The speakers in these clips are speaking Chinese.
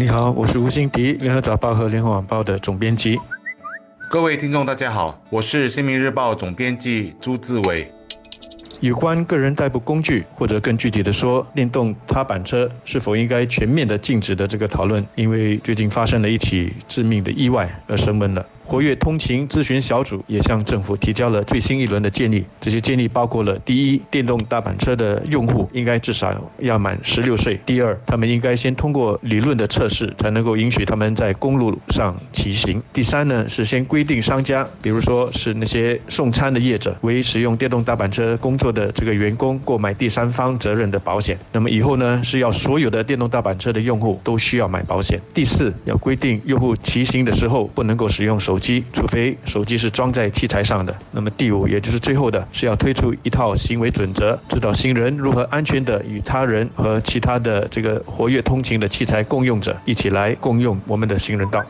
你好，我是吴新迪，联合早报和联合晚报的总编辑。各位听众，大家好，我是新民日报总编辑朱志伟。有关个人代步工具，或者更具体的说，电动踏板车是否应该全面的禁止的这个讨论，因为最近发生了一起致命的意外而升温了。活跃通勤咨询小组也向政府提交了最新一轮的建议。这些建议包括了：第一，电动大板车的用户应该至少要满十六岁；第二，他们应该先通过理论的测试，才能够允许他们在公路上骑行；第三呢，是先规定商家，比如说是那些送餐的业者，为使用电动大板车工作的这个员工购买第三方责任的保险。那么以后呢，是要所有的电动大板车的用户都需要买保险。第四，要规定用户骑行的时候不能够使用手。机，除非手机是装在器材上的。那么第五，也就是最后的，是要推出一套行为准则，指导行人如何安全的与他人和其他的这个活跃通勤的器材共用者一起来共用我们的行人道。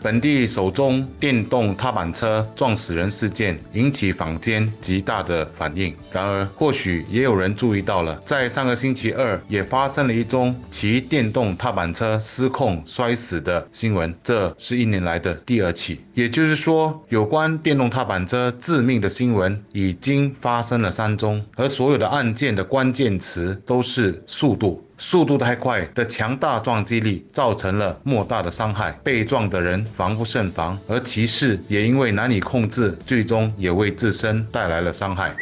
本地首宗电动踏板车撞死人事件引起坊间极大的反应。然而，或许也有人注意到了，在上个星期二也发生了一宗骑电动踏板车失控摔死的新闻，这是一年来的第二起。也就是说，有关电动踏板车致命的新闻已经发生了三宗，而所有的案件的关键词都是速度。速度太快的强大撞击力造成了莫大的伤害，被撞的人防不胜防，而骑士也因为难以控制，最终也为自身带来了伤害。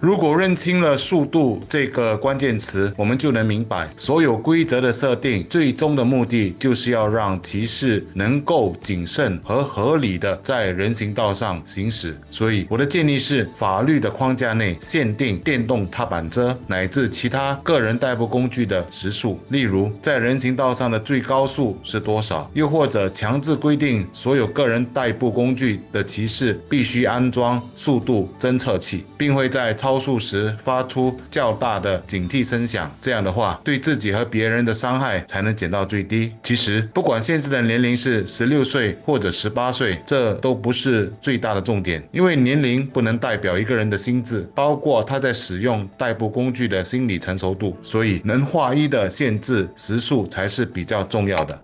如果认清了速度这个关键词，我们就能明白，所有规则的设定最终的目的就是要让骑士能够谨慎和合理的在人行道上行驶。所以，我的建议是，法律的框架内限定电动踏板车乃至其他个人代步工具的时速，例如在人行道上的最高速是多少，又或者强制规定所有个人代步工具的骑士必须安装速度侦测器，并会在超超速时发出较大的警惕声响，这样的话，对自己和别人的伤害才能减到最低。其实，不管限制的年龄是十六岁或者十八岁，这都不是最大的重点，因为年龄不能代表一个人的心智，包括他在使用代步工具的心理成熟度。所以，能划一的限制时速才是比较重要的。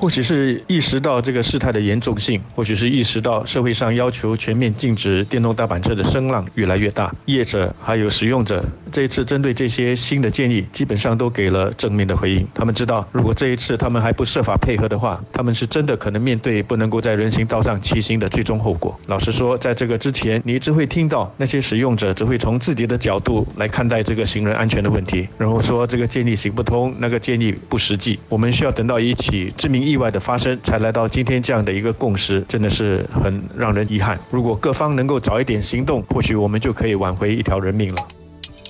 或许是意识到这个事态的严重性，或许是意识到社会上要求全面禁止电动大板车的声浪越来越大，业者还有使用者这一次针对这些新的建议，基本上都给了正面的回应。他们知道，如果这一次他们还不设法配合的话，他们是真的可能面对不能够在人行道上骑行的最终后果。老实说，在这个之前，你一直会听到那些使用者只会从自己的角度来看待这个行人安全的问题，然后说这个建议行不通，那个建议不实际。我们需要等到一起知名。意外的发生，才来到今天这样的一个共识，真的是很让人遗憾。如果各方能够早一点行动，或许我们就可以挽回一条人命了。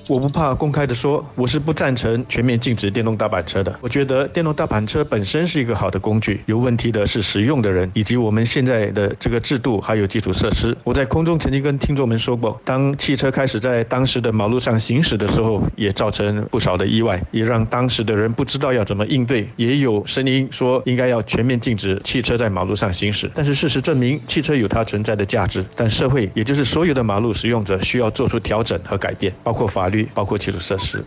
我不怕公开的说，我是不赞成全面禁止电动大板车的。我觉得电动大板车本身是一个好的工具，有问题的是使用的人以及我们现在的这个制度还有基础设施。我在空中曾经跟听众们说过，当汽车开始在当时的马路上行驶的时候，也造成不少的意外，也让当时的人不知道要怎么应对。也有声音说应该要全面禁止汽车在马路上行驶。但是事实证明，汽车有它存在的价值，但社会也就是所有的马路使用者需要做出调整和改变，包括法律。包括基础设施。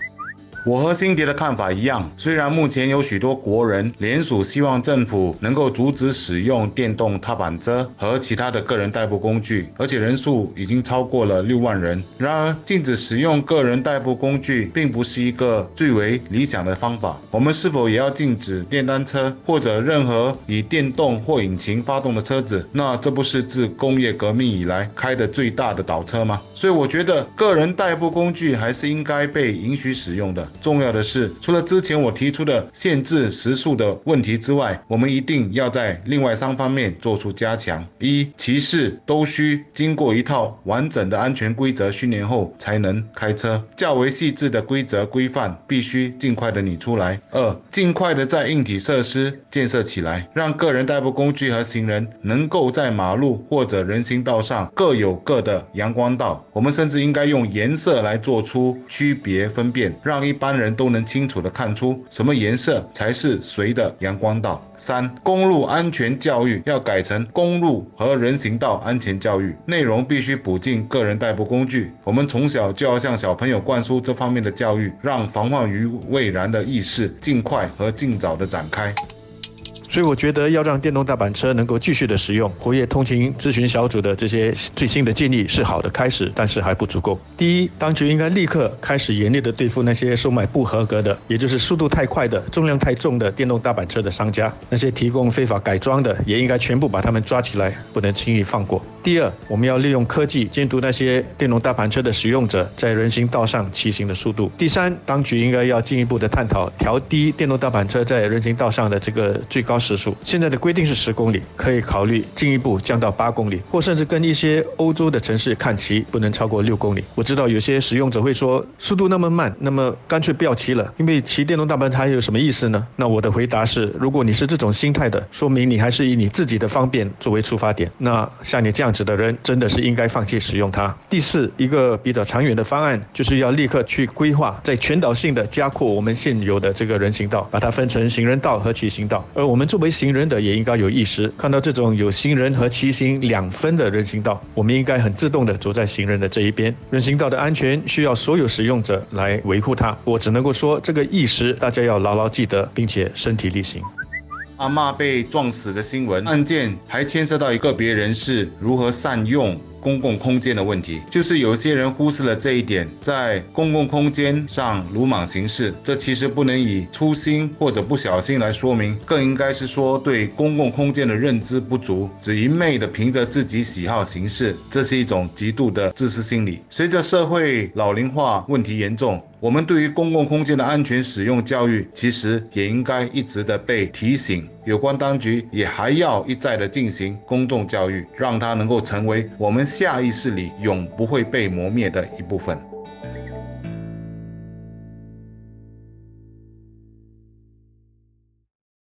我和辛迪的看法一样，虽然目前有许多国人联署希望政府能够阻止使用电动踏板车和其他的个人代步工具，而且人数已经超过了六万人。然而，禁止使用个人代步工具并不是一个最为理想的方法。我们是否也要禁止电单车或者任何以电动或引擎发动的车子？那这不是自工业革命以来开的最大的倒车吗？所以，我觉得个人代步工具还是应该被允许使用的。重要的是，除了之前我提出的限制时速的问题之外，我们一定要在另外三方面做出加强：一，骑士都需经过一套完整的安全规则训练后才能开车，较为细致的规则规范必须尽快的拟出来；二，尽快的在硬体设施建设起来，让个人代步工具和行人能够在马路或者人行道上各有各的阳光道。我们甚至应该用颜色来做出区别分辨，让一。般人都能清楚地看出什么颜色才是谁的阳光道。三、公路安全教育要改成公路和人行道安全教育，内容必须补进个人代步工具。我们从小就要向小朋友灌输这方面的教育，让防患于未然的意识尽快和尽早的展开。所以我觉得要让电动大板车能够继续的使用，活跃通勤咨询小组的这些最新的建议是好的开始，但是还不足够。第一，当局应该立刻开始严厉的对付那些售卖不合格的，也就是速度太快的、重量太重的电动大板车的商家，那些提供非法改装的，也应该全部把他们抓起来，不能轻易放过。第二，我们要利用科技监督那些电动大板车的使用者在人行道上骑行的速度。第三，当局应该要进一步的探讨调低电动大板车在人行道上的这个最高时速。现在的规定是十公里，可以考虑进一步降到八公里，或甚至跟一些欧洲的城市看齐，不能超过六公里。我知道有些使用者会说，速度那么慢，那么干脆不要骑了，因为骑电动大板车还有什么意思呢？那我的回答是，如果你是这种心态的，说明你还是以你自己的方便作为出发点。那像你这样。子的人真的是应该放弃使用它。第四，一个比较长远的方案，就是要立刻去规划，在全岛性的加扩我们现有的这个人行道，把它分成行人道和骑行道。而我们作为行人的，也应该有意识，看到这种有行人和骑行两分的人行道，我们应该很自动的走在行人的这一边。人行道的安全需要所有使用者来维护它。我只能够说，这个意识大家要牢牢记得，并且身体力行。阿妈被撞死的新闻案件，还牵涉到一个别人士如何善用。公共空间的问题，就是有些人忽视了这一点，在公共空间上鲁莽行事。这其实不能以粗心或者不小心来说明，更应该是说对公共空间的认知不足，只一昧的凭着自己喜好行事，这是一种极度的自私心理。随着社会老龄化问题严重，我们对于公共空间的安全使用教育，其实也应该一直的被提醒。有关当局也还要一再的进行公众教育，让它能够成为我们。下意识里永不会被磨灭的一部分。